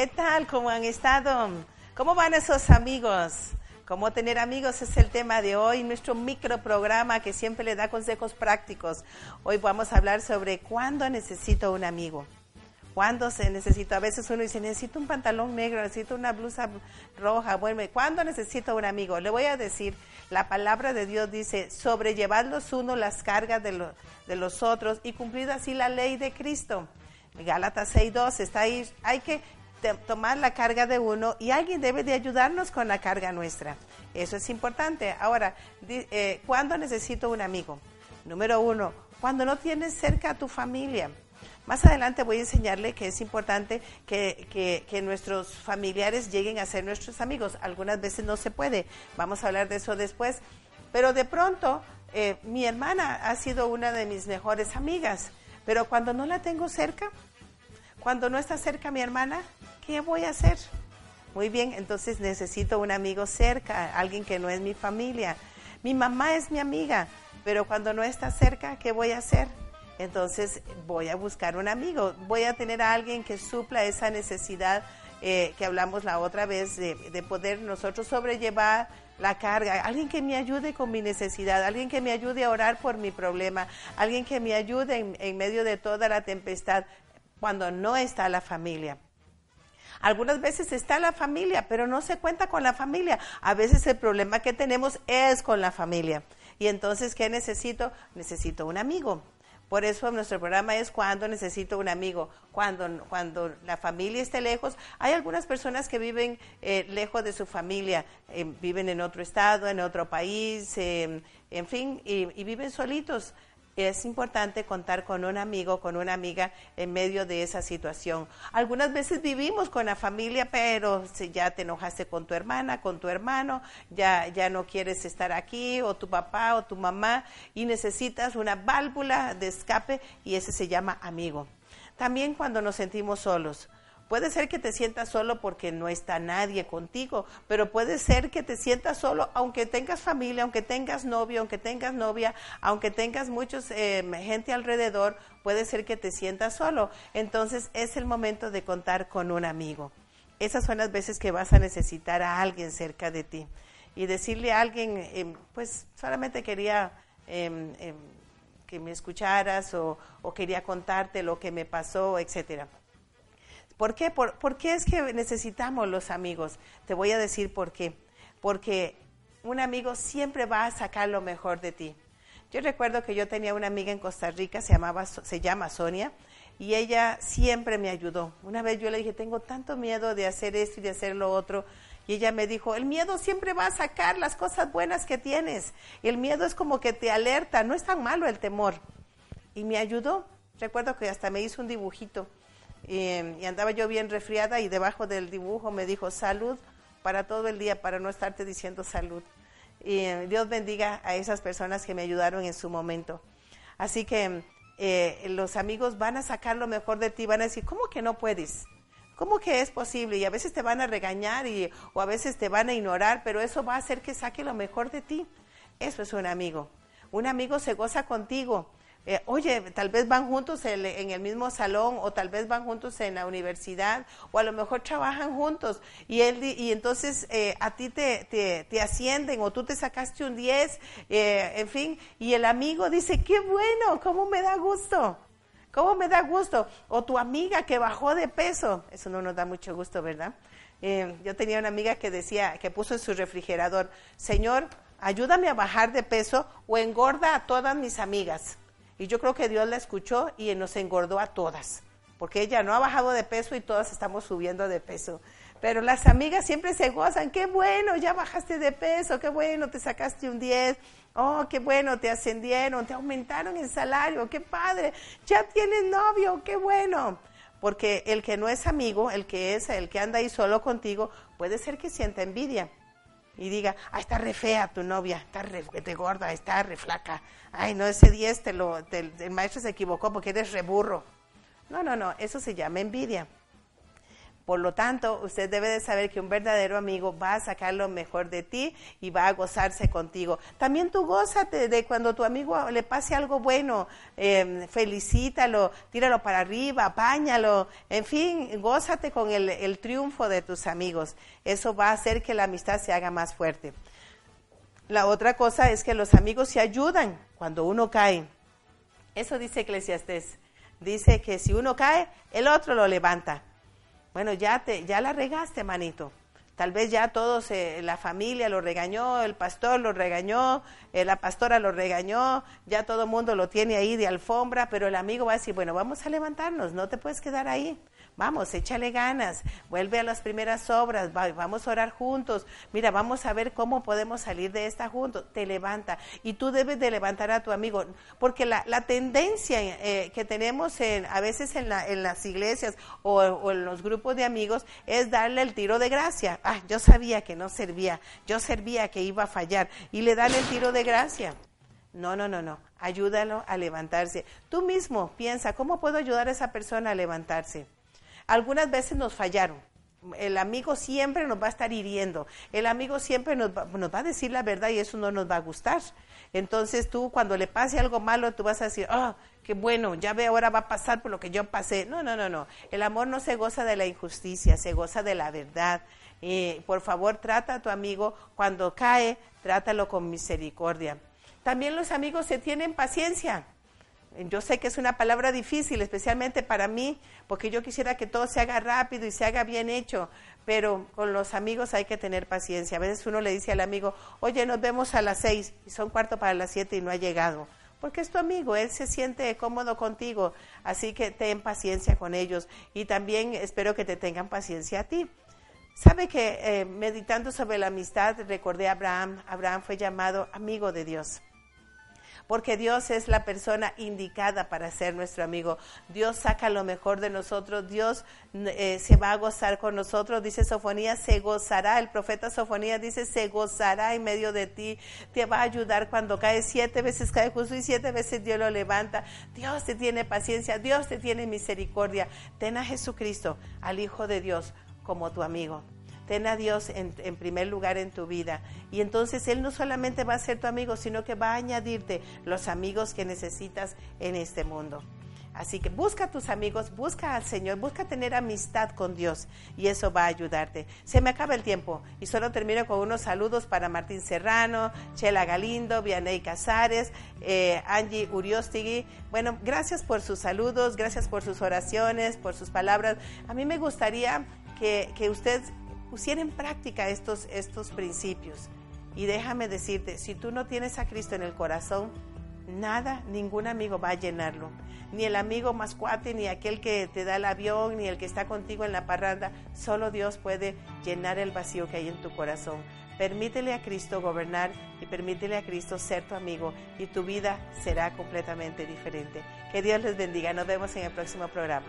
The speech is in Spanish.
¿Qué tal? ¿Cómo han estado? ¿Cómo van esos amigos? Cómo tener amigos es el tema de hoy, nuestro microprograma que siempre le da consejos prácticos. Hoy vamos a hablar sobre cuándo necesito un amigo. ¿Cuándo se necesita? A veces uno dice, necesito un pantalón negro, necesito una blusa roja. Bueno, ¿cuándo necesito un amigo? Le voy a decir, la palabra de Dios dice, sobrellevad los unos las cargas de, de los otros y cumplir así la ley de Cristo. Gálatas 6.2 está ahí. Hay que tomar la carga de uno y alguien debe de ayudarnos con la carga nuestra. Eso es importante. Ahora, eh, ¿cuándo necesito un amigo? Número uno, cuando no tienes cerca a tu familia. Más adelante voy a enseñarle que es importante que, que, nuestros familiares lleguen a ser nuestros amigos. Algunas veces no se puede. Vamos a hablar de eso después. Pero de pronto, eh, mi hermana ha sido una de mis mejores amigas. Pero cuando no la tengo cerca, cuando no está cerca mi hermana, ¿qué voy a hacer? Muy bien, entonces necesito un amigo cerca, alguien que no es mi familia. Mi mamá es mi amiga, pero cuando no está cerca, ¿qué voy a hacer? Entonces voy a buscar un amigo, voy a tener a alguien que supla esa necesidad eh, que hablamos la otra vez de, poder nosotros sobrellevar la carga, alguien que me ayude con mi necesidad, alguien que me ayude a orar por mi problema, alguien que me ayude en medio de toda la tempestad cuando no está la familia. Algunas veces está la familia, pero no se cuenta con la familia. A veces el problema que tenemos es con la familia. Y entonces, ¿qué necesito? Necesito un amigo. Por eso nuestro programa es cuando necesito un amigo, cuando, cuando la familia esté lejos. Hay algunas personas que viven eh, lejos de su familia, eh, viven en otro estado, en otro país, eh, en fin, y viven solitos es importante contar con un amigo, con una amiga en medio de esa situación. Algunas veces vivimos con la familia, pero si ya te enojaste con tu hermana, con tu hermano, ya, ya no quieres estar aquí, o tu papá o tu mamá, y necesitas una válvula de escape, y ese se llama amigo. También cuando nos sentimos solos Puede ser que te sientas solo porque no está nadie contigo, pero puede ser que te sientas solo aunque tengas familia, aunque tengas novio, aunque tengas novia, aunque tengas muchos eh, gente alrededor, puede ser que te sientas solo. Entonces es el momento de contar con un amigo. Esas son las veces que vas a necesitar a alguien cerca de ti. Y decirle a alguien, em, pues solamente quería em, em, que me escucharas o, o quería contarte lo que me pasó, etcétera. ¿Por qué? Por, es que necesitamos los amigos? Te voy a decir por qué. Porque un amigo siempre va a sacar lo mejor de ti. Yo recuerdo que yo tenía una amiga en Costa Rica, se, llamaba, se llama Sonia, y ella siempre me ayudó. Una vez yo le dije, tengo tanto miedo de hacer esto y de hacer lo otro. Y ella me dijo, el miedo siempre va a sacar las cosas buenas que tienes. Y el miedo es como que te alerta, no es tan malo el temor. Y me ayudó. Recuerdo que hasta me hizo un dibujito y, andaba yo bien resfriada y debajo del dibujo me dijo salud para todo el día, para no estarte diciendo salud. Y eh, Dios bendiga a esas personas que me ayudaron en su momento. Así que eh, los amigos van a sacar lo mejor de ti, van a decir, ¿cómo que no puedes? ¿Cómo que es posible? Y a veces te van a regañar y, o a veces te van a ignorar, pero eso va a hacer que saque lo mejor de ti. Eso es un amigo. Un amigo se goza contigo. Eh, oye, tal vez van juntos en, el mismo salón o tal vez van juntos en la universidad o a lo mejor trabajan juntos y él y entonces eh, a ti te, te, ascienden o tú te sacaste un 10, eh, en fin, y el amigo dice, qué bueno, cómo me da gusto. ¿Cómo me da gusto? O tu amiga que bajó de peso. Eso no nos da mucho gusto, ¿verdad? yo tenía una amiga que decía, que puso en su refrigerador, Señor, ayúdame a bajar de peso o engorda a todas mis amigas. Y yo creo que Dios la escuchó y nos engordó a todas, porque ella no ha bajado de peso y todas estamos subiendo de peso. Pero las amigas siempre se gozan, qué bueno, ya bajaste de peso, qué bueno, te sacaste un 10, oh, qué bueno, te ascendieron, te aumentaron el salario, qué padre, ya tienes novio, qué bueno. Porque el que no es amigo, el que es, el que anda ahí solo contigo, puede ser que sienta envidia y diga, ah, está re fea tu novia, está re te gorda, está re flaca. Ay, no, ese 10 te lo, el maestro se equivocó porque eres re burro. No, no, no, eso se llama envidia. Por lo tanto, usted debe de saber que un verdadero amigo va a sacar lo mejor de ti y va a gozarse contigo. También tú gózate de cuando tu amigo le pase algo bueno, eh, felicítalo, tíralo para arriba, apáñalo, en fin, gózate con el, el triunfo de tus amigos. Eso va a hacer que la amistad se haga más fuerte. La otra cosa es que los amigos se ayudan cuando uno cae. Eso dice Eclesiastés. Dice que si uno cae, el otro lo levanta. Bueno, ya, te, ya la regaste, manito. Tal vez ya todos, eh, la familia lo regañó, el pastor lo regañó, eh, la pastora lo regañó, ya todo el mundo lo tiene ahí de alfombra, pero el amigo va a decir, bueno, vamos a levantarnos, no te puedes quedar ahí. Vamos, échale ganas, vuelve a las primeras obras, vamos a orar juntos. Mira, vamos a ver cómo podemos salir de esta juntos. Te levanta. Y tú debes de levantar a tu amigo, porque la, tendencia eh, que tenemos en, a veces en, las iglesias o, en los grupos de amigos es darle el tiro de gracia. Ah, yo sabía que no servía, yo servía que iba a fallar. Y le dan el tiro de gracia. No, no, no, no. Ayúdalo a levantarse. Tú mismo piensa, ¿cómo puedo ayudar a esa persona a levantarse? Algunas veces nos fallaron. El amigo siempre nos va a estar hiriendo. El amigo siempre nos va, a decir la verdad y eso no nos va a gustar. Entonces tú cuando le pase algo malo, tú vas a decir, ah, qué bueno, ya ve, ahora va a pasar por lo que yo pasé. No, no, no, no. El amor no se goza de la injusticia, se goza de la verdad. Eh, por favor, trata a tu amigo cuando cae, trátalo con misericordia. También los amigos se tienen paciencia. Yo sé que es una palabra difícil, especialmente para mí, porque yo quisiera que todo se haga rápido y se haga bien hecho, pero con los amigos hay que tener paciencia. A veces uno le dice al amigo, oye, nos vemos a las seis y son cuarto para las siete y no ha llegado, porque es tu amigo, él se siente cómodo contigo, así que ten paciencia con ellos y también espero que te tengan paciencia a ti. Sabe que eh, meditando sobre la amistad recordé a Abraham, Abraham fue llamado amigo de Dios porque Dios es la persona indicada para ser nuestro amigo. Dios saca lo mejor de nosotros, Dios eh, se va a gozar con nosotros, dice Sofonía, se gozará, el profeta Sofonía dice, se gozará en medio de ti, te va a ayudar cuando cae siete veces, cae justo y siete veces Dios lo levanta. Dios te tiene paciencia, Dios te tiene misericordia. Ten a Jesucristo, al Hijo de Dios, como tu amigo ten a Dios en, primer lugar en tu vida. Y entonces Él no solamente va a ser tu amigo, sino que va a añadirte los amigos que necesitas en este mundo. Así que busca a tus amigos, busca al Señor, busca tener amistad con Dios y eso va a ayudarte. Se me acaba el tiempo y solo termino con unos saludos para Martín Serrano, Chela Galindo, Vianey Casares, eh, Angie Uriostigui. Bueno, gracias por sus saludos, gracias por sus oraciones, por sus palabras. A mí me gustaría que, que usted pusiera en práctica estos, estos principios. Y déjame decirte, si tú no tienes a Cristo en el corazón, nada, ningún amigo va a llenarlo. Ni el amigo más cuate, ni aquel que te da el avión, ni el que está contigo en la parranda. Solo Dios puede llenar el vacío que hay en tu corazón. Permítele a Cristo gobernar y permítele a Cristo ser tu amigo y tu vida será completamente diferente. Que Dios les bendiga. Nos vemos en el próximo programa.